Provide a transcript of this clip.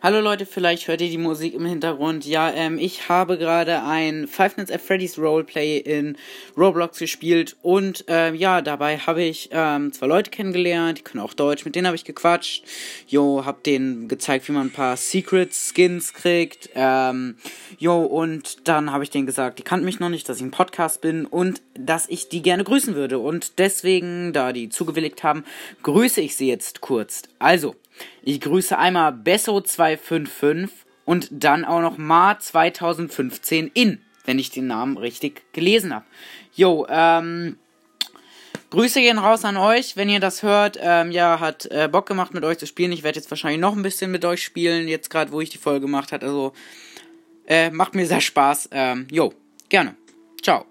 Hallo Leute, vielleicht hört ihr die Musik im Hintergrund. Ja, ähm, ich habe gerade ein Five Nights at Freddy's Roleplay in Roblox gespielt und ähm, ja, dabei habe ich ähm, zwei Leute kennengelernt, die können auch Deutsch, mit denen habe ich gequatscht. Jo, hab denen gezeigt, wie man ein paar Secret Skins kriegt. Ähm, jo, und dann habe ich denen gesagt, die kannten mich noch nicht, dass ich ein Podcast bin und dass ich die gerne grüßen würde. Und deswegen, da die zugewilligt haben, grüße ich sie jetzt kurz. Also, ich grüße einmal Besso255 und dann auch noch Ma 2015 in, wenn ich den Namen richtig gelesen habe. Jo, ähm, Grüße gehen raus an euch, wenn ihr das hört. Ähm, ja, hat äh, Bock gemacht mit euch zu spielen. Ich werde jetzt wahrscheinlich noch ein bisschen mit euch spielen, jetzt gerade, wo ich die Folge gemacht habe. Also, äh, macht mir sehr Spaß. Ähm, jo, gerne. Ciao.